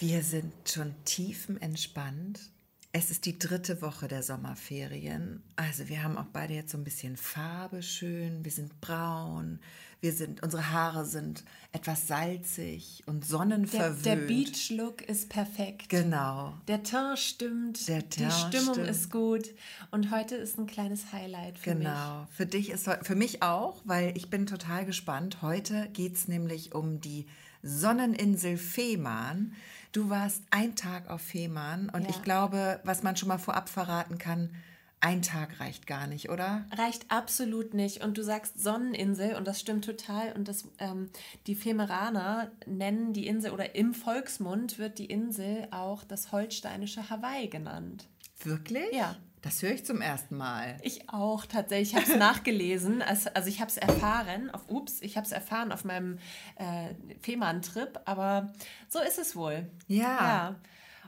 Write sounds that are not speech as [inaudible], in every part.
Wir sind schon tiefenentspannt. Es ist die dritte Woche der Sommerferien. Also wir haben auch beide jetzt so ein bisschen Farbe schön. Wir sind braun. Wir sind, unsere Haare sind etwas salzig und sonnenverwöhnt. Der, der Beach-Look ist perfekt. Genau. Der Teint stimmt. Der Teint die Stimmung stimmt. ist gut. Und heute ist ein kleines Highlight für mich. Genau. Für dich ist für mich auch, weil ich bin total gespannt. Heute geht es nämlich um die Sonneninsel Fehmarn. Du warst ein Tag auf Fehmarn und Ja. ich glaube, was man schon mal vorab verraten kann, ein Tag reicht gar nicht, oder? Reicht absolut nicht. Und du sagst Sonneninsel und das stimmt total. Und das, ähm, die Femeraner nennen die Insel oder im Volksmund wird die Insel auch das holsteinische Hawaii genannt. Wirklich? Ja. Das höre ich zum ersten Mal. Ich auch tatsächlich. Ich habe [laughs] es nachgelesen. Also, also ich habe es erfahren auf, ups, ich habe es erfahren auf meinem äh, Fehmarn-Trip. Aber so ist es wohl. Ja. Ja.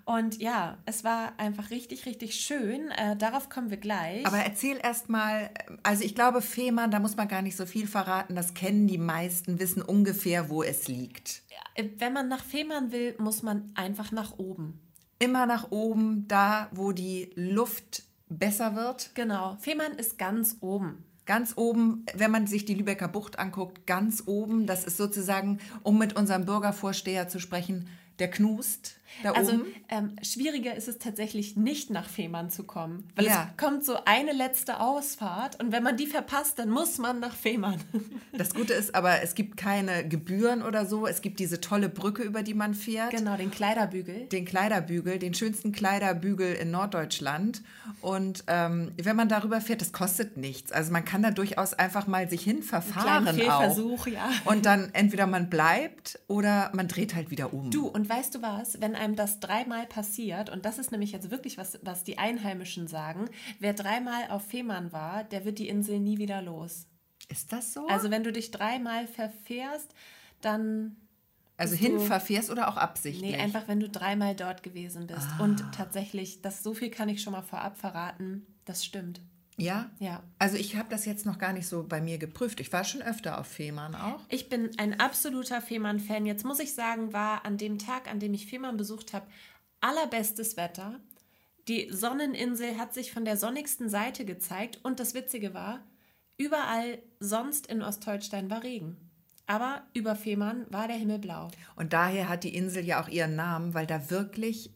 Und ja, es war einfach richtig, richtig schön. Äh, darauf kommen wir gleich. Aber erzähl erst mal, also ich glaube, Fehmarn, da muss man gar nicht so viel verraten. Das kennen die meisten, wissen ungefähr, wo es liegt. Äh, Wenn man nach Fehmarn will, muss man einfach nach oben. Immer nach oben, da, wo die Luft besser wird. Genau. Fehmarn ist ganz oben. Ganz oben, wenn man sich die Lübecker Bucht anguckt, ganz oben, das ist sozusagen, um mit unserem Bürgervorsteher zu sprechen, der Knust da Also ähm, schwieriger ist es tatsächlich nicht nach Fehmarn zu kommen, weil Ja. es kommt so eine letzte Ausfahrt und wenn man die verpasst, dann muss man nach Fehmarn. [laughs] Das Gute ist aber, es gibt keine Gebühren oder so. Es gibt diese tolle Brücke, über die man fährt. genau, den Kleiderbügel. den Kleiderbügel, den schönsten Kleiderbügel in Norddeutschland. Und ähm, wenn man darüber fährt, das kostet nichts. Also man kann da durchaus einfach mal sich hinverfahren auch. Fehlversuch, ja. Und dann entweder man bleibt oder man dreht halt wieder um. Du, und weißt du was, wenn einem das dreimal passiert, und das ist nämlich jetzt wirklich was, was die Einheimischen sagen, wer dreimal auf Fehmarn war, der wird die Insel nie wieder los. Ist das so? Also wenn du dich dreimal verfährst, dann Also bist du- hinverfährst oder auch absichtlich? Nee, einfach wenn du dreimal dort gewesen bist. Und tatsächlich, das so viel kann ich schon mal vorab verraten, das stimmt. Ja? Ja. Also ich habe das jetzt noch gar nicht so bei mir geprüft. Ich war schon öfter auf Fehmarn auch. Ich bin ein absoluter Fehmarn-Fan. Jetzt muss ich sagen, war an dem Tag, an dem ich Fehmarn besucht habe, allerbestes Wetter. Die Sonneninsel hat sich von der sonnigsten Seite gezeigt und das Witzige war, überall sonst in Ostholstein war Regen. Aber über Fehmarn war der Himmel blau. Und daher hat die Insel ja auch ihren Namen, weil da wirklich,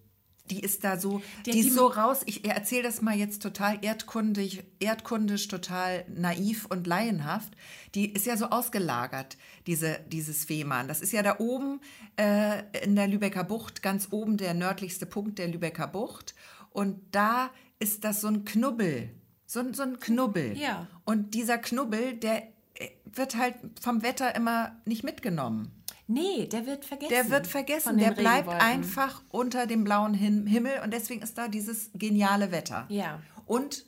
die ist da so, Die die, ist so raus. Ich erzähle das mal jetzt total erdkundig, erdkundisch, total naiv und laienhaft. Die ist ja so ausgelagert, diese, dieses Fehmarn. Das ist ja da oben äh, in der Lübecker Bucht, ganz oben der nördlichste Punkt der Lübecker Bucht. Und da ist das so ein Knubbel. So, ein- so ein Knubbel. Ja. Und dieser Knubbel, der äh, wird halt vom Wetter immer nicht mitgenommen. Nee, der wird vergessen. Der wird vergessen, der bleibt einfach unter dem blauen Him Himmel und deswegen ist da dieses geniale Wetter. Ja. Und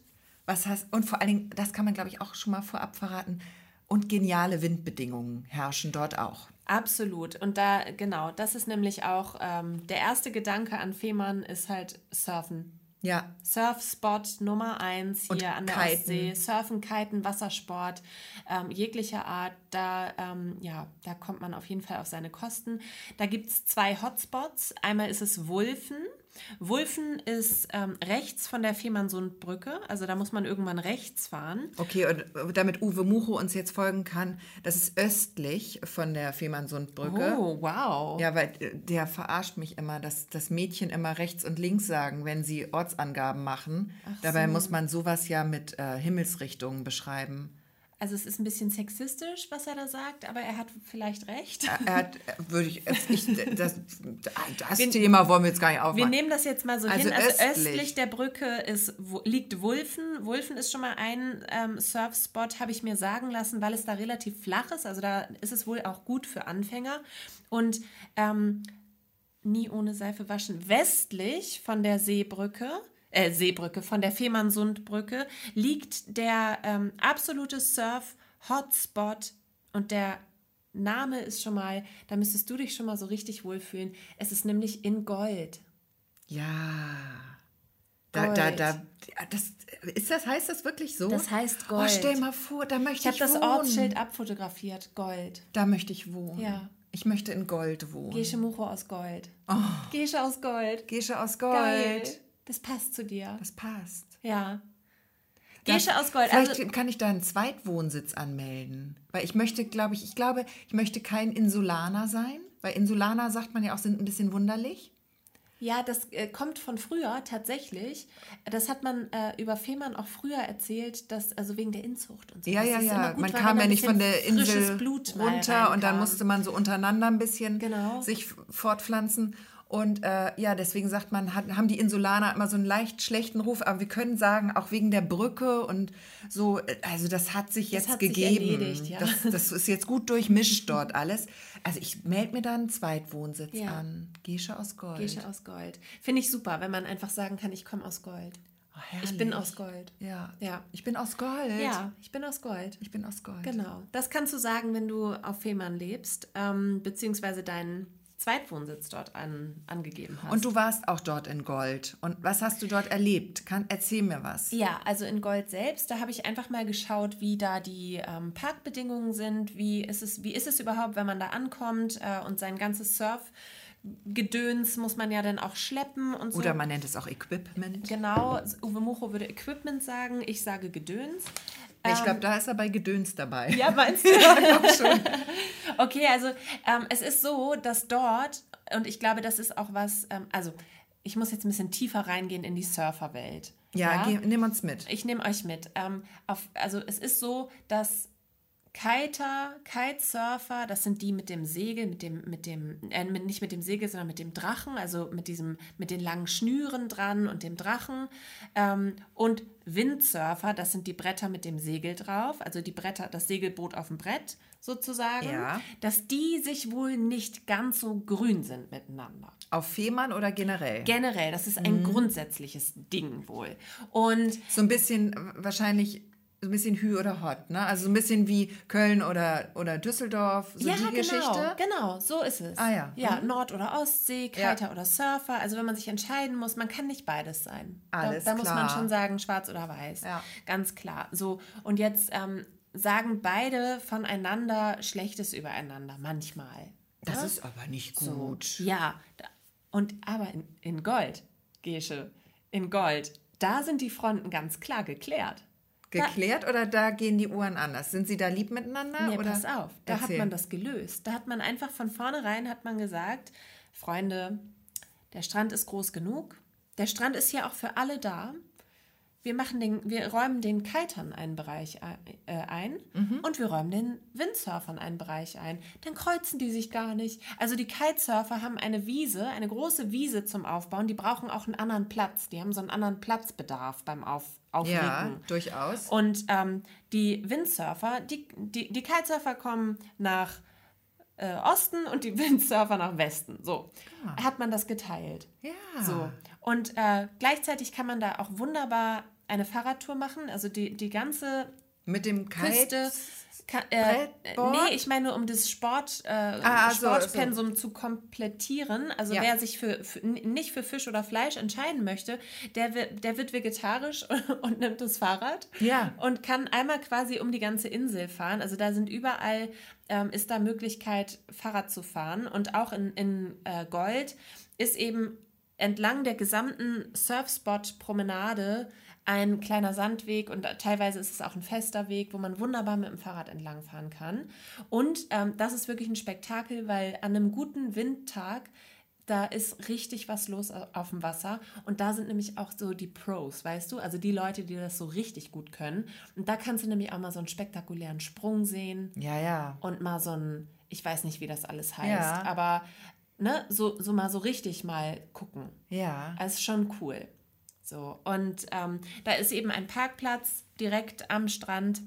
was heißt und vor allen Dingen, das kann man glaube ich auch schon mal vorab verraten, und geniale Windbedingungen herrschen dort auch. Absolut. Und da, genau, das ist nämlich auch ähm, der erste Gedanke an Fehmarn ist halt Surfen. Ja, Surfspot Nummer eins hier Und an der Kiten. Ostsee. Surfen, Kiten, Wassersport, ähm, jeglicher Art. Da, ähm, ja, da kommt man auf jeden Fall auf seine Kosten. Da gibt es zwei Hotspots. Einmal ist es Wulfen. Wulfen ist ähm, rechts von der Fehmarnsundbrücke. Also da muss man irgendwann rechts fahren. okay, und damit Uwe Mucho uns jetzt folgen kann, das ist östlich von der Fehmarnsundbrücke. Oh, wow. Ja, weil äh, der verarscht mich immer, dass das Mädchen immer rechts und links sagen, wenn sie Ortsangaben machen. Dabei muss man sowas ja mit äh, Himmelsrichtungen beschreiben. Also es ist ein bisschen sexistisch, was er da sagt, aber er hat vielleicht recht. Er hat, würde ich, ich das, das Thema wollen wir jetzt gar nicht Wir aufmachen. nehmen das jetzt mal so Also hin. Also östlich. östlich. der Brücke ist, liegt Wulfen. Wulfen ist schon mal ein ähm, Surfspot, habe ich mir sagen lassen, weil es da relativ flach ist. Also da ist es wohl auch gut für Anfänger. Und ähm, nie ohne Seife waschen. Westlich von der Seebrücke, äh, Seebrücke, von der Fehmarnsundbrücke liegt der ähm, absolute Surf-Hotspot und der Name ist schon mal, da müsstest du dich schon mal so richtig wohlfühlen. Es ist nämlich in Gold. Ja. Da, da, Gold. da, das, ist das, heißt das wirklich so? Das heißt Oh, stell Gold. mal vor, da möchte Ich ich, habe das wohnen. Ortsschild abfotografiert. Gold. Da möchte ich wohnen. Ja. Ich möchte in Gold wohnen. Gesche Mucho aus Gold. Oh. Gesche aus Gold. Gesche aus Gold. Geil. Das passt zu dir. Das passt. Ja. Gesche aus Gold. Vielleicht Also, kann ich da einen Zweitwohnsitz anmelden. Weil ich möchte, glaube ich, ich glaube, ich möchte kein Insulaner sein. Weil Insulaner, sagt man ja auch, sind ein bisschen wunderlich. ja, das äh, kommt von früher tatsächlich. Das hat man äh, über Fehmarn auch früher erzählt, dass, also wegen der Inzucht und so. Ja, Das ja, ja. gut, man kam ja nicht von der Insel runter und dann musste man so untereinander ein bisschen Genau. sich fortpflanzen. Und äh, ja, deswegen sagt man, hat, haben die Insulaner immer so einen leicht schlechten Ruf, aber wir können sagen, auch wegen der Brücke und so, äh, also das hat sich jetzt hat sich gegeben. erledigt, ja. das, das ist jetzt gut durchmischt dort alles. Also ich melde mir da einen Zweitwohnsitz Ja. an. Gesche aus Gold. Gesche aus Gold. Finde ich super, wenn man einfach sagen kann, ich komme aus Gold. Oh, Ich bin aus Gold. Ja. Ja. Ich bin aus Gold. Ja, ich bin aus Gold. Ich bin aus Gold. Genau. Das kannst du sagen, wenn du auf Fehmarn lebst, ähm, beziehungsweise deinen Zweitwohnsitz dort an, angegeben hast. Und du warst auch dort in Gold. Und was hast du dort erlebt? Kann, erzähl mir was. Ja, also in Gold selbst, da habe ich einfach mal geschaut, wie da die ähm, Parkbedingungen sind, wie ist, es, wie ist es überhaupt, wenn man da ankommt äh, und sein ganzes Surfgedöns muss man ja dann auch schleppen und so. Oder man nennt es auch Equipment. Genau, Uwe Mucho würde Equipment sagen, ich sage Gedöns. Ich glaube, da ist er bei Gedöns dabei. Ja, [laughs] meinst du? schon. [laughs] Okay, also ähm, es ist so, dass dort, und ich glaube, das ist auch was, ähm, also ich muss jetzt ein bisschen tiefer reingehen in die Surferwelt. Ja, Geh, nimm uns mit. Ich nehme euch mit. Ähm, auf, also es ist so, dass Kiter, Kitesurfer, das sind die mit dem Segel, mit dem, mit dem, äh, nicht mit dem Segel, sondern mit dem Drachen, also mit diesem, mit den langen Schnüren dran und dem Drachen. Ähm, und Windsurfer, das sind die Bretter mit dem Segel drauf, also die Bretter, das Segelboot auf dem Brett sozusagen, Ja. dass die sich wohl nicht ganz so grün sind miteinander. Auf Fehmarn oder generell? Generell, das ist ein grundsätzliches Ding wohl. Und so ein bisschen äh, wahrscheinlich so ein bisschen Hü oder Hot, ne? Also so ein bisschen wie Köln oder, oder Düsseldorf, so ja, die genau, Geschichte. genau, so ist es. Ah, ja. Ja, Nord- oder Ostsee, Ja. Kiter oder Surfer. Also wenn man sich entscheiden muss, man kann nicht beides sein. Alles da da muss man klar. schon sagen, schwarz oder weiß. Ja. Ganz klar. So, und jetzt ähm, sagen beide voneinander Schlechtes übereinander, manchmal. Das Ja? ist aber nicht So, gut. Ja, da- und aber in, in Gold, Gesche, in Gold, da sind die Fronten ganz klar geklärt. Geklärt oder da gehen die Uhren anders? Sind sie da lieb miteinander? Nee, oder? pass auf, da hat Erzähl. man das gelöst. Da hat man einfach von vornherein hat man gesagt, Freunde, der Strand ist groß genug. Der Strand ist hier auch für alle da. Wir, machen den, wir räumen den Kitern einen Bereich ein, äh, ein Mhm. und wir räumen den Windsurfern einen Bereich ein. Dann kreuzen die sich gar nicht. Also die Kitesurfer haben eine Wiese, eine große Wiese zum Aufbauen. Die brauchen auch einen anderen Platz. Die haben so einen anderen Platzbedarf beim Auf, Aufregen. Ja, durchaus. Und ähm, die Windsurfer, die, die, die Kitesurfer kommen nach äh, Osten und die [laughs] Windsurfer nach Westen. So hat man das geteilt. Ja. So. Und äh, gleichzeitig kann man da auch wunderbar eine Fahrradtour machen. Also die, die ganze Mit dem Küste. Kite. Ka äh, nee, ich meine um das Sport, äh, Ah, so, Sportpensum zu komplettieren. Also Ja. wer sich für, für nicht für Fisch oder Fleisch entscheiden möchte, der wird, der wird vegetarisch [laughs] und nimmt das Fahrrad Ja. und kann einmal quasi um die ganze Insel fahren. Also da sind überall ähm, ist da Möglichkeit Fahrrad zu fahren und auch in, in äh, Gold ist eben entlang der gesamten Surfspot-Promenade ein kleiner Sandweg und teilweise ist es auch ein fester Weg, wo man wunderbar mit dem Fahrrad entlangfahren kann. Und ähm, das ist wirklich ein Spektakel, weil an einem guten Windtag da ist richtig was los au- auf dem Wasser. Und da sind nämlich auch so die Pros, weißt du? Also die Leute, die das so richtig gut können. Und da kannst du nämlich auch mal so einen spektakulären Sprung sehen Ja, ja. und mal so ein, ich weiß nicht, wie das alles heißt, Ja. aber ne, so, so mal so richtig mal gucken. Ja. Das ist schon cool. So, und ähm, da ist eben ein Parkplatz direkt am Strand,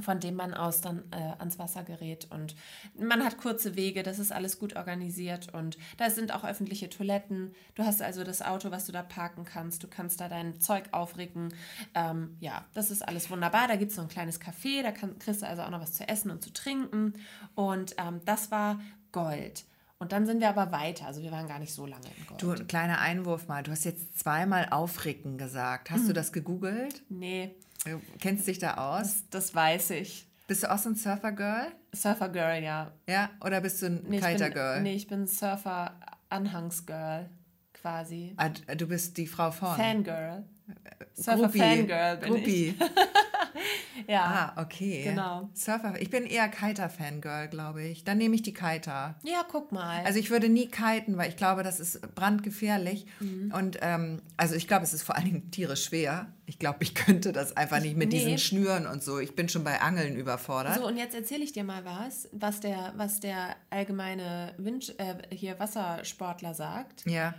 von dem man aus dann äh, ans Wasser gerät. Und man hat kurze Wege, das ist alles gut organisiert. Und da sind auch öffentliche Toiletten. Du hast also das Auto, was du da parken kannst. Du kannst da dein Zeug aufregen. Ähm, ja, das ist alles wunderbar. Da gibt es so ein kleines Café, da kann, kriegst du also auch noch was zu essen und zu trinken. Und ähm, das war Gold. Und dann sind wir aber weiter. Also wir waren gar nicht so lange in Gold. Du, ein kleiner Einwurf mal. Du hast jetzt zweimal aufregen gesagt. Hast Hm. du das gegoogelt? nee, Du kennst dich da aus? das, das weiß ich. Bist du auch so ein Surfer-Girl? Surfer-Girl, ja. Ja? Oder bist du ein Nee, ich Kiter-Girl? bin, nee, ich bin Surfer-Anhangs-Girl quasi. Ah, du bist die Frau von? Fangirl. Groupie. Surfer-Fangirl bin Groupie. ich. [laughs] [laughs] Ja. Ah, okay. Genau. Surfer. Ich bin eher Kiter-Fangirl, glaube ich. Dann nehme ich die Kiter. Ja, guck mal. Also ich würde nie kiten, weil ich glaube, das ist brandgefährlich. Mhm. Und ähm, also ich glaube, es ist vor allen Dingen tierisch schwer. Ich glaube, ich könnte das einfach nicht mit Nee. diesen Schnüren und so. Ich bin schon bei Angeln überfordert. so, und jetzt erzähle ich dir mal was, was der, was der allgemeine Wind, äh, hier Wassersportler sagt. Ja.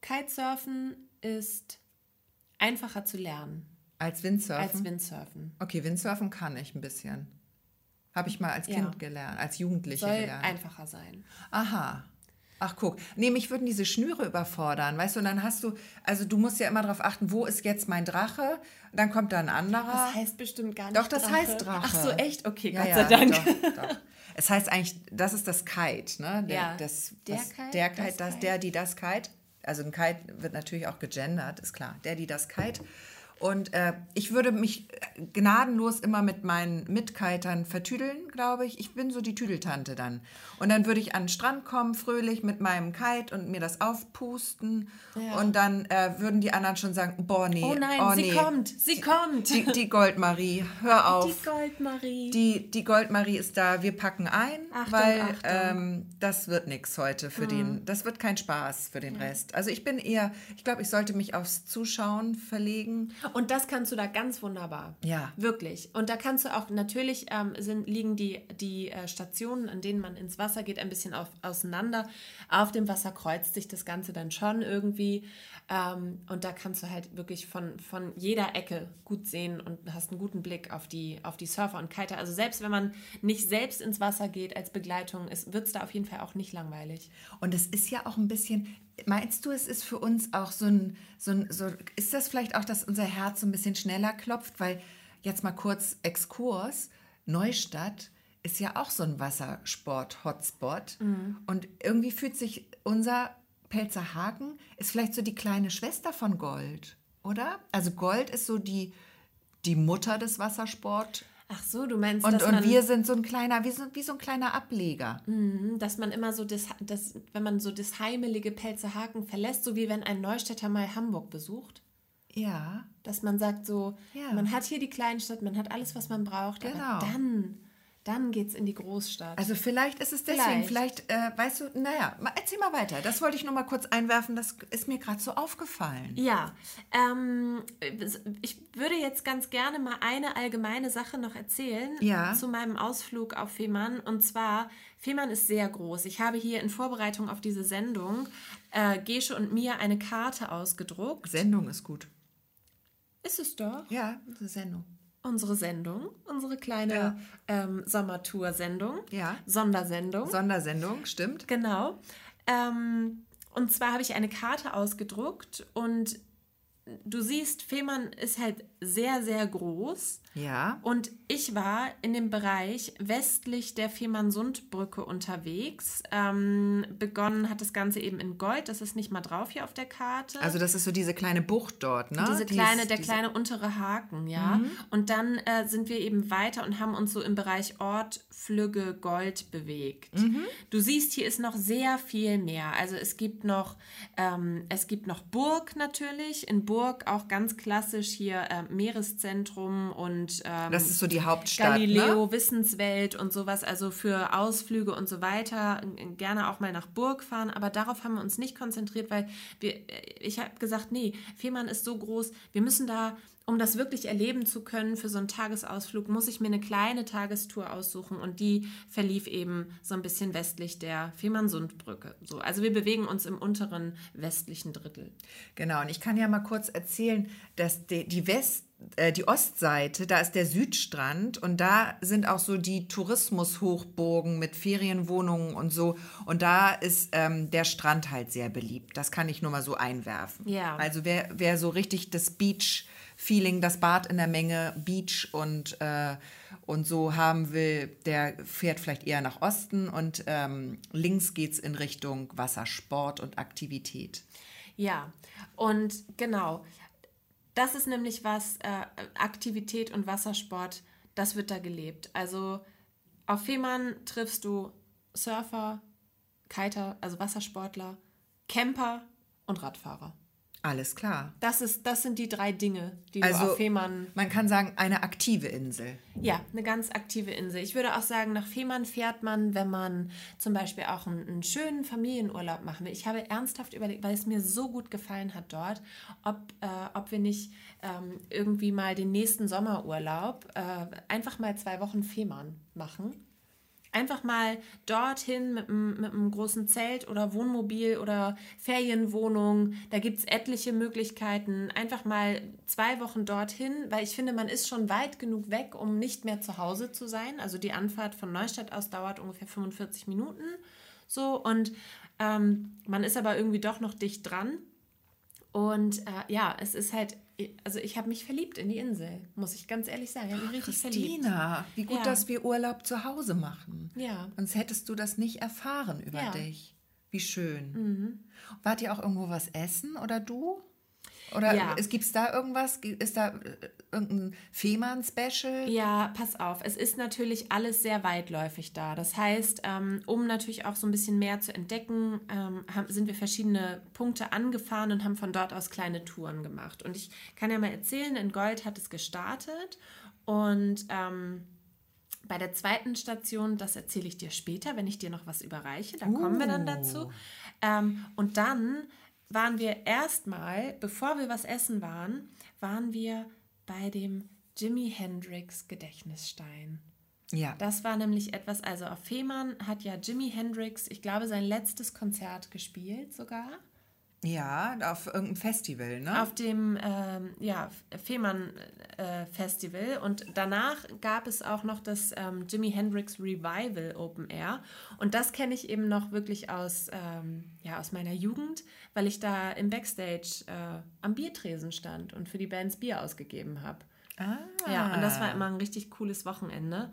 Kitesurfen ist einfacher zu lernen Als Windsurfen? als Windsurfen. okay, Windsurfen kann ich ein bisschen. Habe ich mal als Ja. Kind gelernt, als Jugendliche Soll gelernt. einfacher sein. Aha. Ach, guck. Nee, mich würden diese Schnüre überfordern, weißt du? Und dann hast du, also du musst ja immer darauf achten, wo ist jetzt mein Drache? Dann kommt da ein anderer. Das heißt bestimmt gar nicht Doch, das heißt Drache. Ach so, echt? Okay, Ja, Gott ja, sei Dank. Doch, doch. Es heißt eigentlich, das ist das Kite, ne? Der, Ja. das, Der was, Kite, der Kite, das das, Kite. der, die, das Kite. Also ein Kite wird natürlich auch gegendert, ist klar. Der, die, das Kite. Und äh, ich würde mich gnadenlos immer mit meinen Mitkitern vertüdeln, glaube ich. Ich bin so die Tüdeltante dann. Und dann würde ich an den Strand kommen, fröhlich mit meinem Kite und mir das aufpusten. Ja. Und dann äh, würden die anderen schon sagen, boah, nee. Oh nein, oh, sie nee. kommt, sie kommt. Die, die Goldmarie, hör auf. Die Goldmarie. Die, die Goldmarie ist da, wir packen ein, Achtung, weil Achtung. Ähm, das wird nichts heute für den, das wird kein Spaß für den Rest. Also ich bin eher, ich glaube, ich sollte mich aufs Zuschauen verlegen. Und das kannst du da ganz wunderbar. Ja. Wirklich. Und da kannst du auch, natürlich ähm, sind, liegen die, die äh, Stationen, an denen man ins Wasser geht, ein bisschen auf, auseinander. Auf dem Wasser kreuzt sich das Ganze dann schon irgendwie. Ähm, und da kannst du halt wirklich von, von jeder Ecke gut sehen und hast einen guten Blick auf die, auf die Surfer und Kiter. Also selbst wenn man nicht selbst ins Wasser geht als Begleitung, wird es da auf jeden Fall auch nicht langweilig. Und es ist ja auch ein bisschen, meinst du, es ist für uns auch so ein, so ein, so, ist das vielleicht auch, dass unser Herz so ein bisschen schneller klopft? Weil jetzt mal kurz Exkurs, Neustadt ist ja auch so ein Wassersport-Hotspot. Und irgendwie fühlt sich unser Pelzer Haken, ist vielleicht so die kleine Schwester von Gold, oder? Also Gold ist so die, die Mutter des Wassersport. Ach so, du meinst, Und, und wir sind so ein kleiner, wie so, wie so ein kleiner Ableger. Mhm, dass man immer so das, das, wenn man so das heimelige Pelzerhaken verlässt, so wie wenn ein Neustädter mal Hamburg besucht. Ja. Dass man sagt so, Ja. man hat hier die Kleinstadt, man hat alles, was man braucht, Genau. aber dann, dann geht's in die Großstadt. Also vielleicht ist es deswegen, Vielleicht. vielleicht, äh, weißt du, naja, erzähl mal weiter. Das wollte ich nur mal kurz einwerfen, das ist mir gerade so aufgefallen. ja, ähm, ich würde jetzt ganz gerne mal eine allgemeine Sache noch erzählen Ja. zu meinem Ausflug auf Fehmarn. Und zwar, Fehmarn ist sehr groß. Ich habe hier in Vorbereitung auf diese Sendung äh, Gesche und mir eine Karte ausgedruckt. Sendung ist gut. Ist es doch? Ja, ist Sendung. Unsere Sendung, unsere kleine Ja. ähm, Sommertour-Sendung, Ja. Sondersendung. Sondersendung, stimmt. genau. Ähm, und zwar habe ich eine Karte ausgedruckt und du siehst, Fehmarn ist halt sehr, sehr groß. Ja. Und ich war in dem Bereich westlich der Fehmarnsundbrücke unterwegs. Ähm, begonnen hat das Ganze eben in Gold. Das ist nicht mal drauf hier auf der Karte. Also das ist so diese kleine Bucht dort, ne? Diese Die kleine, ist- der diese- kleine untere Haken, ja. Und dann äh, sind wir eben weiter und haben uns so im Bereich Ort, Flügge, Gold bewegt. Du siehst, hier ist noch sehr viel mehr. Also es gibt noch, ähm, es gibt noch Burg natürlich. In Burg auch ganz klassisch hier äh, Meereszentrum und ähm, Das ist so die Hauptstadt, Galileo, ne? Wissenswelt und sowas, also für Ausflüge und so weiter, gerne auch mal nach Burg fahren, aber darauf haben wir uns nicht konzentriert, weil wir, äh, ich habe gesagt, nee, Fehmarn ist so groß, wir müssen da, um das wirklich erleben zu können für so einen Tagesausflug, muss ich mir eine kleine Tagestour aussuchen und die verlief eben so ein bisschen westlich der Fehmarnsundbrücke. So, also wir bewegen uns im unteren westlichen Drittel. Genau, und ich kann ja mal kurz erzählen, dass die, die West, äh, die Ostseite, da ist der Südstrand und da sind auch so die Tourismushochburgen mit Ferienwohnungen und so. Und da ist ähm, der Strand halt sehr beliebt. Das kann ich nur mal so einwerfen. Ja. Also wer, wer so richtig das Beach-Feeling, das Bad in der Menge, Beach und, äh, und so haben will, der fährt vielleicht eher nach Osten und ähm, links geht es in Richtung Wassersport und Aktivität. Ja, und genau, das ist nämlich was, äh, Aktivität und Wassersport, das wird da gelebt. Also auf Fehmarn triffst du Surfer, Kiter, also Wassersportler, Camper und Radfahrer. Alles klar. Das, ist, das sind die drei Dinge, die Also du auf Fehmarn. man kann sagen, eine aktive Insel. Ja, eine ganz aktive Insel. Ich würde auch sagen, nach Fehmarn fährt man, wenn man zum Beispiel auch einen, einen schönen Familienurlaub machen will. Ich habe ernsthaft überlegt, weil es mir so gut gefallen hat dort, ob, äh, ob wir nicht ähm, irgendwie mal den nächsten Sommerurlaub äh, einfach mal zwei Wochen Fehmarn machen. Einfach mal dorthin mit, einem- mit einem großen Zelt oder Wohnmobil oder Ferienwohnung. Da gibt es etliche Möglichkeiten. Einfach mal zwei Wochen dorthin, weil ich finde, man ist schon weit genug weg, um nicht mehr zu Hause zu sein. Also die Anfahrt von Neustadt aus dauert ungefähr 45 Minuten. So, und ähm, man ist aber irgendwie doch noch dicht dran. Und äh, ja, es ist halt, also ich habe mich verliebt in die Insel, muss ich ganz ehrlich sagen. Ich mich richtig verliebt. Christina, wie gut, Ja. dass wir Urlaub zu Hause machen. Ja. Sonst hättest du das nicht erfahren über Ja. Mhm. dich. Wie schön. Wart ihr auch irgendwo was essen oder du? Oder Ja. es gibt's da irgendwas? Ist da äh, irgendein Fehmarn-Special? Ja, pass auf. Es ist natürlich alles sehr weitläufig da. Das heißt, ähm, um natürlich auch so ein bisschen mehr zu entdecken, ähm, sind wir verschiedene Punkte angefahren und haben von dort aus kleine Touren gemacht. Und ich kann ja mal erzählen, in Gold hat es gestartet und ähm, bei der zweiten Station, das erzähle ich dir später, wenn ich dir noch was überreiche, da kommen wir dann Uh. dazu. Ähm, und dann waren wir erstmal, bevor wir was essen waren, waren wir bei dem Jimi Hendrix Gedächtnisstein. Ja. Das war nämlich etwas, also auf Fehmarn hat ja Jimi Hendrix, ich glaube, sein letztes Konzert gespielt sogar. Ja, auf irgendeinem Festival, ne? Auf dem ähm, ja, Fehmarn äh, Festival. Und danach gab es auch noch das ähm, Jimi Hendrix Revival Open Air. Und das kenne ich eben noch wirklich aus, ähm, ja, aus meiner Jugend, weil ich da im Backstage äh, am Biertresen stand und für die Bands Bier ausgegeben habe. ah. Ja, und das war immer ein richtig cooles Wochenende.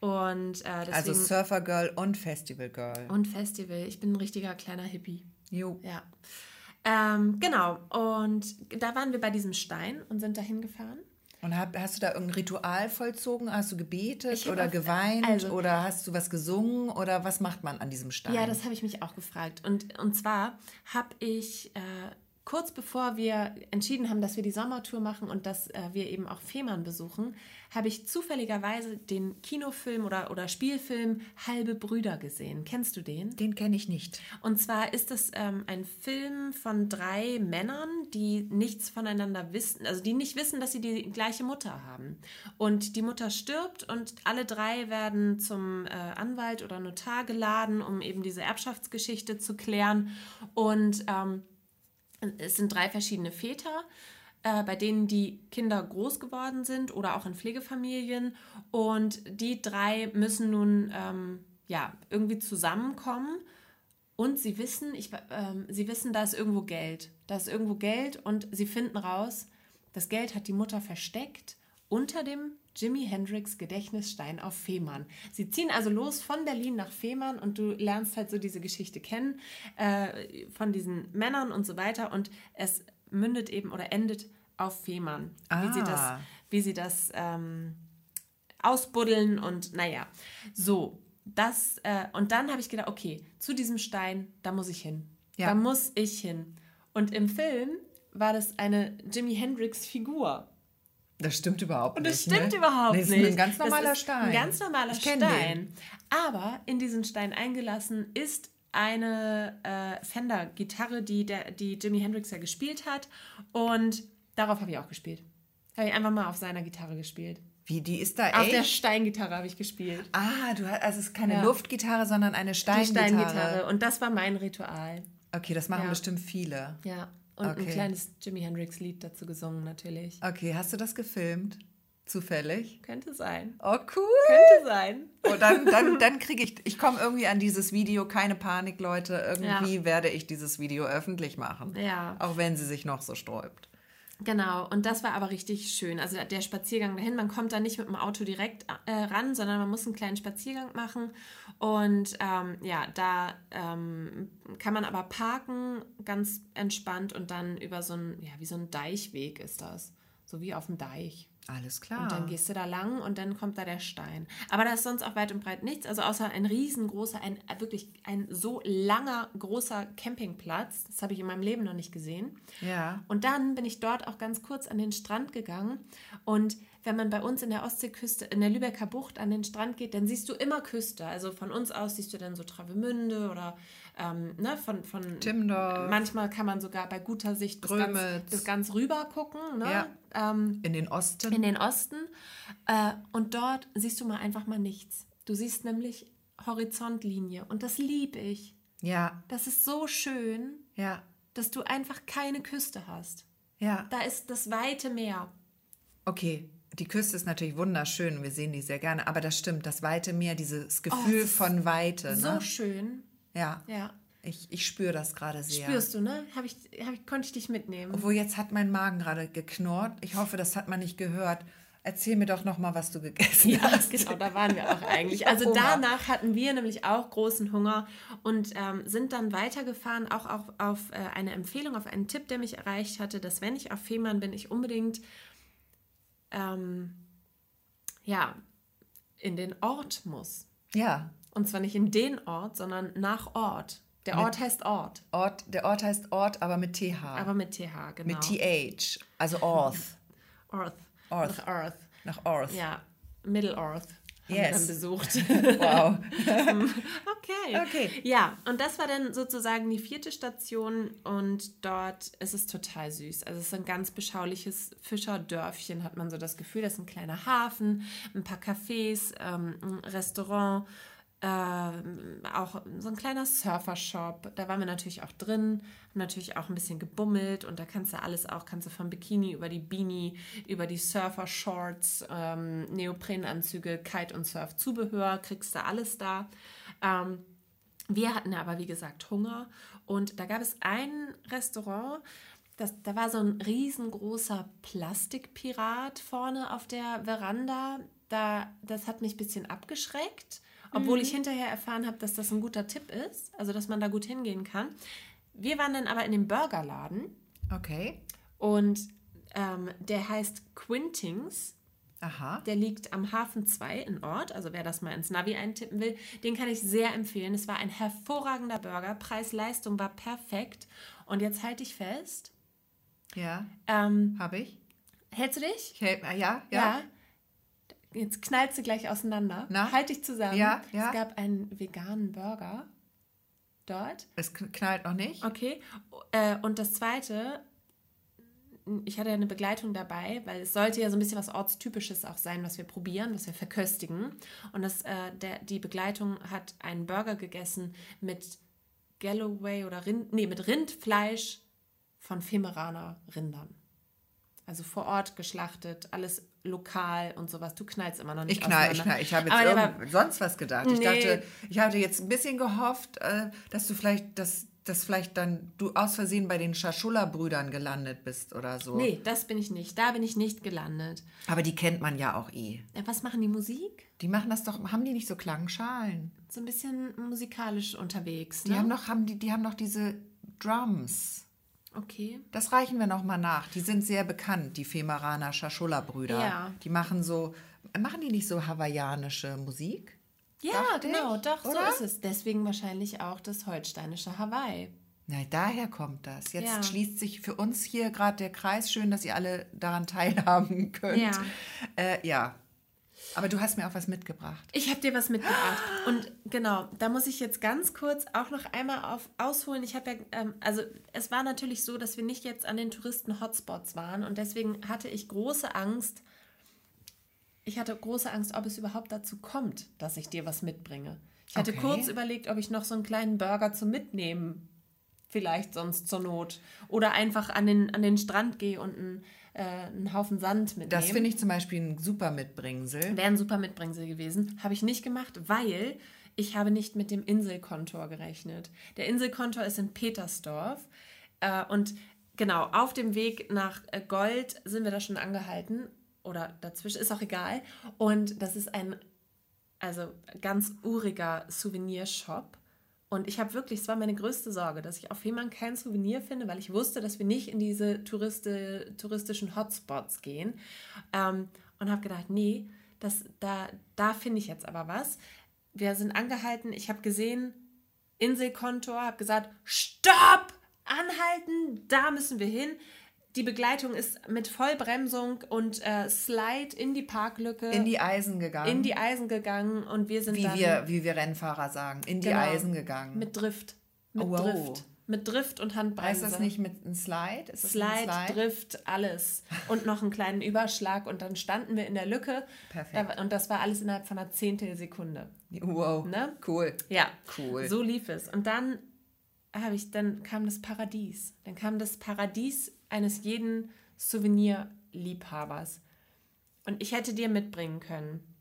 Und äh, deswegen. Also Surfer Girl und Festival Girl. und Festival. Ich bin ein richtiger kleiner Hippie. Jo. Ja. Ähm, genau. Und da waren wir bei diesem Stein und sind da hingefahren. Und hab, hast du da irgendein Ritual vollzogen? Hast du gebetet oder geweint also- oder hast du was gesungen oder was macht man an diesem Stein? Ja, das habe ich mich auch gefragt. Und, und zwar habe ich äh, kurz bevor wir entschieden haben, dass wir die Sommertour machen und dass äh, wir eben auch Fehmarn besuchen, habe ich zufälligerweise den Kinofilm oder, oder Spielfilm Halbe Brüder gesehen. Kennst du den? Den kenne ich nicht. Und zwar ist es ähm, ein Film von drei Männern, die nichts voneinander wissen, also die nicht wissen, dass sie die gleiche Mutter haben. Und die Mutter stirbt und alle drei werden zum äh, Anwalt oder Notar geladen, um eben diese Erbschaftsgeschichte zu klären. Und ähm, es sind drei verschiedene Väter, äh, bei denen die Kinder groß geworden sind oder auch in Pflegefamilien. Und die drei müssen nun ähm, ja, irgendwie zusammenkommen. Und sie wissen, ich, ähm, sie wissen, da ist irgendwo Geld. Da ist irgendwo Geld und sie finden raus, das Geld hat die Mutter versteckt unter dem Jimi Hendrix Gedächtnisstein auf Fehmarn. Sie ziehen also los von Berlin nach Fehmarn und du lernst halt so diese Geschichte kennen äh, von diesen Männern und so weiter und es mündet eben oder endet auf Fehmarn. Wie sie das, Ah. wie sie das ähm, ausbuddeln und naja, so. Das, äh, und dann habe ich gedacht, okay, zu diesem Stein, da muss ich hin. Ja. Da muss ich hin. Und im Film war das eine Jimi Hendrix-Figur. Das stimmt überhaupt Und nicht. das stimmt ne? überhaupt nee, das nicht. ist ein ganz Das normaler ist Stein. Ein ganz normaler kenn den. Stein. Aber in diesen Stein eingelassen ist eine äh, Fender-Gitarre, die, der, die Jimi Hendrix ja gespielt hat. Und darauf habe ich auch gespielt. Habe ich einfach mal auf seiner Gitarre gespielt. Wie, die ist da Auf der echt? Steingitarre habe ich gespielt. Ah, du hast, also es ist keine Ja. Luftgitarre, sondern eine Die Steingitarre. Steingitarre. Und das war mein Ritual. Okay, das machen Ja. bestimmt viele. Ja. Und ein Okay. kleines Jimi Hendrix-Lied dazu gesungen, natürlich. Okay, hast du das gefilmt? Zufällig? Könnte sein. Oh, cool. Könnte sein. Oh, dann dann, dann kriege ich, ich komme irgendwie an dieses Video, keine Panik, Leute. Irgendwie werde ich dieses Video öffentlich machen. Ja. Auch wenn sie sich noch so sträubt. Genau, und das war aber richtig schön. Also der Spaziergang dahin, man kommt da nicht mit dem Auto direkt äh, ran, sondern man muss einen kleinen Spaziergang machen. Und ähm, ja, da ähm, kann man aber parken, ganz entspannt und dann über so einen, ja, wie so ein Deichweg ist das. So wie auf dem Deich. Alles klar. Und dann gehst du da lang und dann kommt da der Stein. Aber da ist sonst auch weit und breit nichts. Also außer ein riesengroßer, ein äh, wirklich ein so langer, großer Campingplatz. Das habe ich in meinem Leben noch nicht gesehen. Ja. Und dann bin ich dort auch ganz kurz an den Strand gegangen. Und wenn man bei uns in der Ostseeküste, in der Lübecker Bucht an den Strand geht, dann siehst du immer Küste. Also von uns aus siehst du dann so Travemünde oder ähm, ne, von, von Timdorf. Manchmal kann man sogar bei guter Sicht bis ganz, bis ganz rüber gucken. Ne? Ja. Ähm, In den Osten. in den Osten. Äh, und dort siehst du mal einfach mal nichts. Du siehst nämlich Horizontlinie. Und das liebe ich. ja, Das ist so schön, ja, dass du einfach keine Küste hast. ja. Da ist das weite Meer. Okay, die Küste ist natürlich wunderschön und wir sehen die sehr gerne, aber das stimmt, das weite Meer, dieses Gefühl das ist von Weite. So Ne? schön. Ja, Ja. ich, ich spüre das gerade sehr. Spürst du, ne? Hab ich, hab ich, konnte ich dich mitnehmen. Obwohl jetzt hat mein Magen gerade geknurrt. Ich hoffe, das hat man nicht gehört. Erzähl mir doch noch mal, was du gegessen Ja, hast. genau, da waren wir auch [laughs] eigentlich. Also Hunger. danach hatten wir nämlich auch großen Hunger und ähm, sind dann weitergefahren, auch, auch auf äh, eine Empfehlung, auf einen Tipp, der mich erreicht hatte, dass wenn ich auf Fehmarn bin, ich unbedingt ähm, ja, in den Ort muss. Ja, Und zwar nicht in den Ort, sondern nach Ort. Der Mit- Ort heißt Ort, Ort, der Ort heißt Ort, aber mit TH. aber mit TH, genau. mit TH, also Orth. [laughs] Earth. Earth. Nach Earth. Nach Orth. Ja, Middle Earth Yes. dann besucht. [laughs] Wow. [laughs] Okay. Okay. Ja, und das war dann sozusagen die vierte Station und dort ist es total süß. Also es ist ein ganz beschauliches Fischerdörfchen, hat man so das Gefühl. Das ist ein kleiner Hafen, ein paar Cafés, ähm, ein Restaurant, ähm, auch so ein kleiner Surfershop. Da waren wir natürlich auch drin, haben natürlich auch ein bisschen gebummelt und da kannst du alles auch, kannst du vom Bikini über die Beanie, über die Surfer-Shorts, ähm, Neoprenanzüge, Kite- und Surf-Zubehör, kriegst du alles da. Ähm, wir hatten aber, wie gesagt, Hunger und da gab es ein Restaurant, das, da war so ein riesengroßer Plastikpirat vorne auf der Veranda. Da, das hat mich ein bisschen abgeschreckt, obwohl ich hinterher erfahren habe, dass das ein guter Tipp ist, also dass man da gut hingehen kann. Wir waren dann aber in dem Burgerladen Okay. und ähm, der heißt Quintings. Aha. Der liegt am Hafen 2 in Ort, also wer das mal ins Navi eintippen will, den kann ich sehr empfehlen. Es war ein hervorragender Burger, Preis-Leistung war perfekt. Und jetzt halte ich fest. Ja, Ähm, habe ich. hältst du dich? ich hält- äh, ja, ja. Jetzt knallst du gleich auseinander. Na? Halt dich zusammen. Ja, ja. Es gab einen veganen Burger dort. Es kn- knallt noch nicht. Okay. Äh, und das zweite, ich hatte ja eine Begleitung dabei, weil es sollte ja so ein bisschen was Ortstypisches auch sein, was wir probieren, was wir verköstigen. Und das, äh, der, die Begleitung hat einen Burger gegessen mit Galloway oder Rind, nee, mit Rindfleisch von Femeraner Rindern. Also vor Ort geschlachtet, alles lokal und sowas. Du knallst immer noch nicht Ich knall, ich knall. Ich habe jetzt war- sonst was gedacht. Ich Nee. dachte, ich hatte jetzt ein bisschen gehofft, äh, dass du vielleicht, dass, dass vielleicht dann du aus Versehen bei den Schaschula-Brüdern gelandet bist oder so. Nee, das bin ich nicht. Da bin ich nicht gelandet. Aber die kennt man ja auch eh. Ja, was machen die Musik? Die machen das doch, haben die nicht so Klangschalen? So ein bisschen musikalisch unterwegs. Die Ne? haben doch, haben die, die haben doch diese Drums. Okay. Das reichen wir noch mal nach. Die sind sehr bekannt, die Femeraner Schaschula-Brüder. Ja. Die machen so, machen die nicht so hawaiianische Musik? Ja, Dachte genau, ich, doch, oder? so ist es. Deswegen wahrscheinlich auch das holsteinische Hawaii. Na, daher kommt das. Jetzt Ja. schließt sich für uns hier gerade der Kreis. Schön, dass ihr alle daran [laughs] teilhaben könnt. Ja. Äh, ja. Aber du hast mir auch was mitgebracht. Ich habe dir was mitgebracht. Und genau, da muss ich jetzt ganz kurz auch noch einmal auf, ausholen. Ich habe ja, ähm, also es war natürlich so, dass wir nicht jetzt an den Touristen-Hotspots waren und deswegen hatte ich große Angst. Ich hatte große Angst, ob es überhaupt dazu kommt, dass ich dir was mitbringe. Ich hatte Okay. kurz überlegt, ob ich noch so einen kleinen Burger zum Mitnehmen vielleicht sonst zur Not oder einfach an den, an den Strand gehe und einen, äh, einen Haufen Sand mitnehme. Das finde ich zum Beispiel ein super Mitbringsel. Wäre ein super Mitbringsel gewesen. Habe ich nicht gemacht, weil ich habe nicht mit dem Inselkontor gerechnet. Der Inselkontor ist in Petersdorf. Äh, und genau, auf dem Weg nach äh, Gold sind wir da schon angehalten. Oder dazwischen, ist auch egal. Und das ist ein, also ganz uriger Souvenirshop. Und ich habe wirklich, es war meine größte Sorge, dass ich auf Fehmarn kein Souvenir finde, weil ich wusste, dass wir nicht in diese Touriste, touristischen Hotspots gehen. Ähm, und habe gedacht, nee, das, da, da finde ich jetzt aber was. Wir sind angehalten, ich habe gesehen, Inselkontor, habe gesagt, stopp, anhalten, da müssen wir hin. Die Begleitung ist mit Vollbremsung und äh, Slide in die Parklücke. In die Eisen gegangen. In die Eisen gegangen und wir sind wie dann... Wir, wie wir Rennfahrer sagen, in die Genau. Eisen gegangen. Mit Drift. Mit wow. Drift. Mit Drift und Handbremse. heißt das nicht mit einem Slide? Ist Slide, Slide? Drift, alles. Und noch einen kleinen Überschlag und dann standen wir in der Lücke. Perfekt. Und das war alles innerhalb von einer Zehntelsekunde. Wow, Ne? cool. Ja, Cool. so lief es. Und dann habe ich, dann kam das Paradies. Dann kam das Paradies eines jeden Souvenirliebhabers. Und ich hätte dir mitbringen können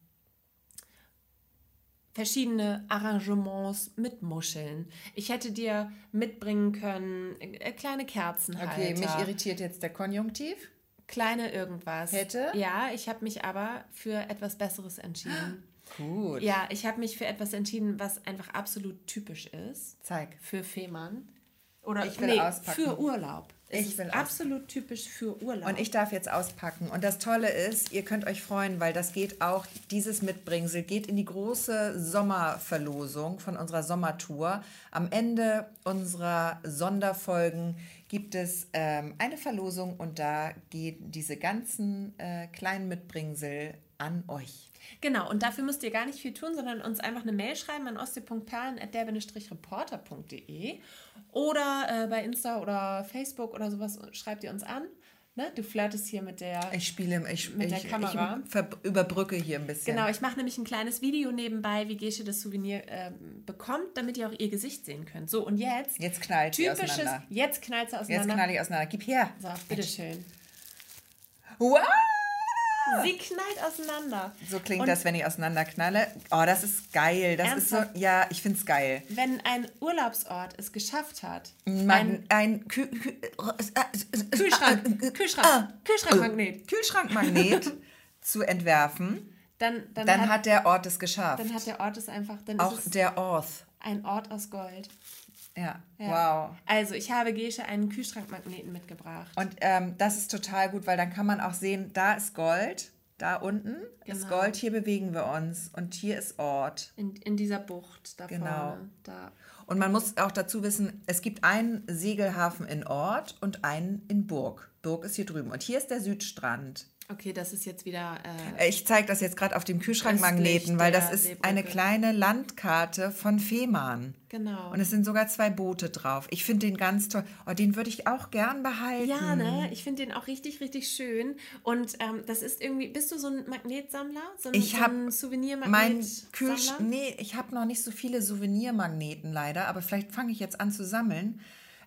verschiedene Arrangements mit Muscheln. Ich hätte dir mitbringen können äh, kleine Kerzenhalter. Okay, mich irritiert jetzt der Konjunktiv. kleine irgendwas. Hätte? Ja, ich habe mich aber für etwas Besseres entschieden. [gasps] Gut. Ja, ich habe mich für etwas entschieden, was einfach absolut typisch ist Zeig. für Fehmarn. Oder Ich will nee, auspacken. für Urlaub. Es Ich will absolut typisch für Urlaub. Und ich darf jetzt auspacken. Und das Tolle ist, ihr könnt euch freuen, weil das geht auch, dieses Mitbringsel geht in die große Sommerverlosung von unserer Sommertour. Am Ende unserer Sonderfolgen gibt es ähm, eine Verlosung und da gehen diese ganzen äh, kleinen Mitbringsel an euch. Genau, und dafür müsst ihr gar nicht viel tun, sondern uns einfach eine Mail schreiben an ostsee.perlen.der-reporter.de oder äh, bei Insta oder Facebook oder sowas schreibt ihr uns an. Ne? Du flirtest hier mit der... Ich spiele, ich, Mit der ich, Kamera. ich überbrücke hier ein bisschen. Genau, ich mache nämlich ein kleines Video nebenbei, wie Gesche das Souvenir ähm, bekommt, damit ihr auch ihr Gesicht sehen könnt. So, und jetzt... Jetzt knallt sie typisches... auseinander. Jetzt knallt sie Jetzt auseinander. knall ich auseinander. Gib her. so, bitteschön. Wow! Sie knallt auseinander. So klingt Und das, wenn ich auseinanderknalle. Oh, das ist geil. Das Ernsthaft? ist so, ja, ich finde es geil. Wenn ein Urlaubsort es geschafft hat, Man, ein Kü Kü Kühlschrank, Kühlschrank, Kühlschrankmagnet, Kühlschrankmagnet [laughs] zu entwerfen, dann, dann, dann hat, hat der Ort es geschafft. dann hat der Ort es einfach, Auch der Ort. ein Ort aus Gold. Ja. Ja. wow. Also, ich habe Gesche einen Kühlschrankmagneten mitgebracht. Und ähm, das ist total gut, weil dann kann man auch sehen, da ist Gold, da unten ist Genau. Gold, hier bewegen wir uns und hier ist Ort. In, in dieser Bucht da Genau. vorne. Da. Und man muss auch dazu wissen, es gibt einen Segelhafen in Ort und einen in Burg. Burg ist hier drüben. Und hier ist der Südstrand. Okay, das ist jetzt wieder. Äh, Ich zeige das jetzt gerade auf dem Kühlschrankmagneten, weil das ist Seebrücke. eine kleine Landkarte von Fehmarn. genau. Und es sind sogar zwei Boote drauf. Ich finde den ganz toll. Oh, den würde ich auch gern behalten. ja, ne? Ich finde den auch richtig, richtig schön. Und ähm, das ist irgendwie. Bist du so ein Magnetsammler? So ein, Ich so hab ein Mein Souvenir-Magnet? Kühlsch Nee, ich habe noch nicht so viele Souvenirmagneten leider, aber vielleicht fange ich jetzt an zu sammeln.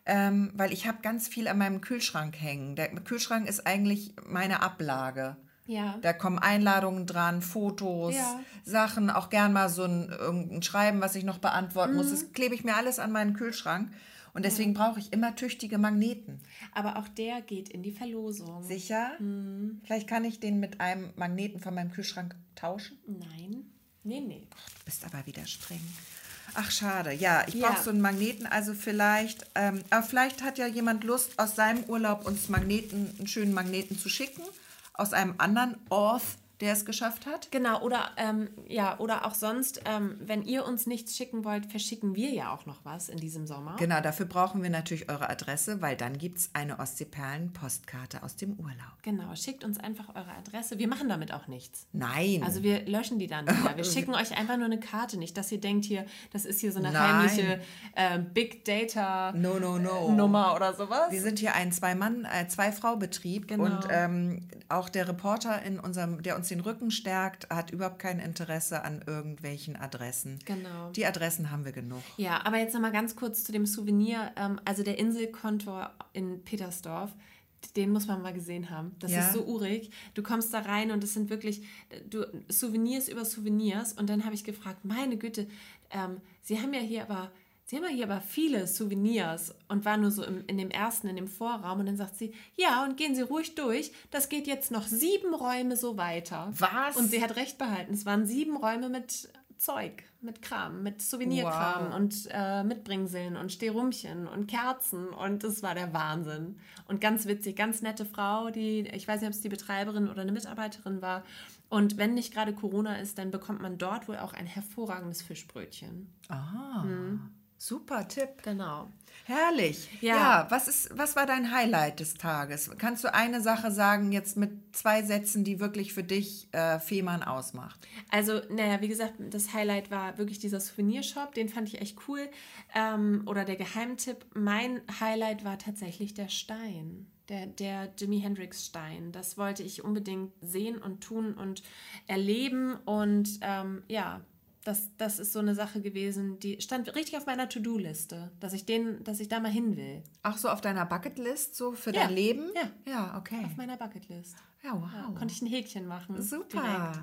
Ähm, weil ich habe ganz viel an meinem Kühlschrank hängen. Der Kühlschrank ist eigentlich meine Ablage. Ja. Da kommen Einladungen dran, Fotos, Ja. Sachen, auch gern mal so ein, irgendein Schreiben, was ich noch beantworten Mhm. muss. Das klebe ich mir alles an meinen Kühlschrank. Und deswegen brauche ich immer tüchtige Magneten. Aber auch der geht in die Verlosung. Sicher? Mhm. Vielleicht kann ich den mit einem Magneten von meinem Kühlschrank tauschen. Nein. Nee, nee. Du bist aber wieder streng. Ach, schade. Ja, ich Ja. brauche so einen Magneten. Also vielleicht, ähm, aber vielleicht hat ja jemand Lust, aus seinem Urlaub uns Magneten, einen schönen Magneten zu schicken. Aus einem anderen Ort, der es geschafft hat. Genau, oder ähm, ja, oder auch sonst, ähm, wenn ihr uns nichts schicken wollt, verschicken wir ja auch noch was in diesem Sommer. Genau, dafür brauchen wir natürlich eure Adresse, weil dann gibt es eine Ostseeperlen-Postkarte aus dem Urlaub. Genau, schickt uns einfach eure Adresse. Wir machen damit auch nichts. Nein. Also wir löschen die dann wieder. Wir [laughs] schicken euch einfach nur eine Karte, nicht, dass ihr denkt hier, das ist hier so eine Nein. heimliche äh, Big Data no, no, no. Nummer oder sowas. Wir sind hier ein Zwei-Mann-, äh, Zwei-Frau-Betrieb Genau. und ähm, auch der Reporter, in unserem, der uns den Rücken stärkt, hat überhaupt kein Interesse an irgendwelchen Adressen. Genau. Die Adressen haben wir genug. Ja, aber jetzt nochmal ganz kurz zu dem Souvenir. Ähm, also der Inselkontor in Petersdorf, den muss man mal gesehen haben. Das Ja. ist so urig. Du kommst da rein und es sind wirklich du, Souvenirs über Souvenirs. Und dann habe ich gefragt, meine Güte, ähm, Sie haben ja hier aber... Sie haben ja hier aber viele Souvenirs und war nur so im, in dem ersten, in dem Vorraum. Und dann sagt sie, ja, und gehen Sie ruhig durch. Das geht jetzt noch sieben Räume so weiter. Was? Und sie hat recht behalten. Es waren sieben Räume mit Zeug, mit Kram, mit Souvenirkram Wow. und äh, Mitbringseln und Stehrumchen und Kerzen und das war der Wahnsinn. Und ganz witzig, ganz nette Frau, die, ich weiß nicht, ob es die Betreiberin oder eine Mitarbeiterin war. Und wenn nicht gerade Corona ist, dann bekommt man dort wohl auch ein hervorragendes Fischbrötchen. Ah, super Tipp. Genau. Herrlich. Ja. Ja. was ist, was war dein Highlight des Tages? Kannst du eine Sache sagen, jetzt mit zwei Sätzen, die wirklich für dich äh, Fehmarn ausmacht? Also, naja, wie gesagt, das Highlight war wirklich dieser Souvenirshop, den fand ich echt cool. Ähm, oder der Geheimtipp, mein Highlight war tatsächlich der Stein. Der, der Jimi Hendrix Stein. Das wollte ich unbedingt sehen und tun und erleben. Und ähm, ja, das, das ist so eine Sache gewesen, die stand richtig auf meiner To-Do-Liste, dass ich den, dass ich da mal hin will. Auch so auf deiner Bucketlist, so für Ja, dein Leben? ja. Ja, okay. Auf meiner Bucketlist. Ja, wow. Ja, konnte ich ein Häkchen machen. Super. Direkt.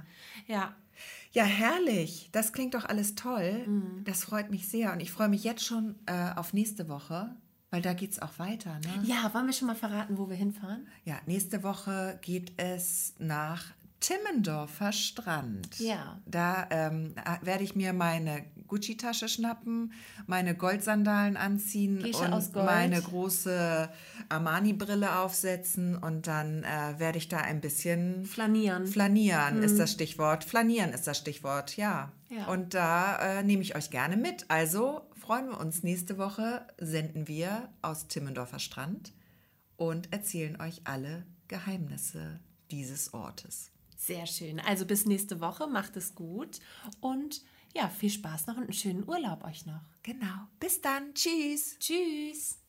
Ja. Ja, herrlich. Das klingt doch alles toll. Mhm. Das freut mich sehr. Und ich freue mich jetzt schon äh, auf nächste Woche, weil da geht es auch weiter. Ne? ja, wollen wir schon mal verraten, wo wir hinfahren? Ja, nächste Woche geht es nach Timmendorfer Strand. Ja. Da ähm, werde ich mir meine Gucci-Tasche schnappen, meine Goldsandalen anziehen Gesche und aus Gold. meine große Armani-Brille aufsetzen und dann äh, werde ich da ein bisschen Flanieren. Flanieren ist das Stichwort. Flanieren ist das Stichwort, ja. Ja. Und da äh, nehme ich euch gerne mit. Also freuen wir uns. Nächste Woche senden wir aus Timmendorfer Strand und erzählen euch alle Geheimnisse dieses Ortes. Sehr schön. Also bis nächste Woche. Macht es gut. Und ja, viel Spaß noch und einen schönen Urlaub euch noch. Genau. Bis dann. Tschüss. Tschüss.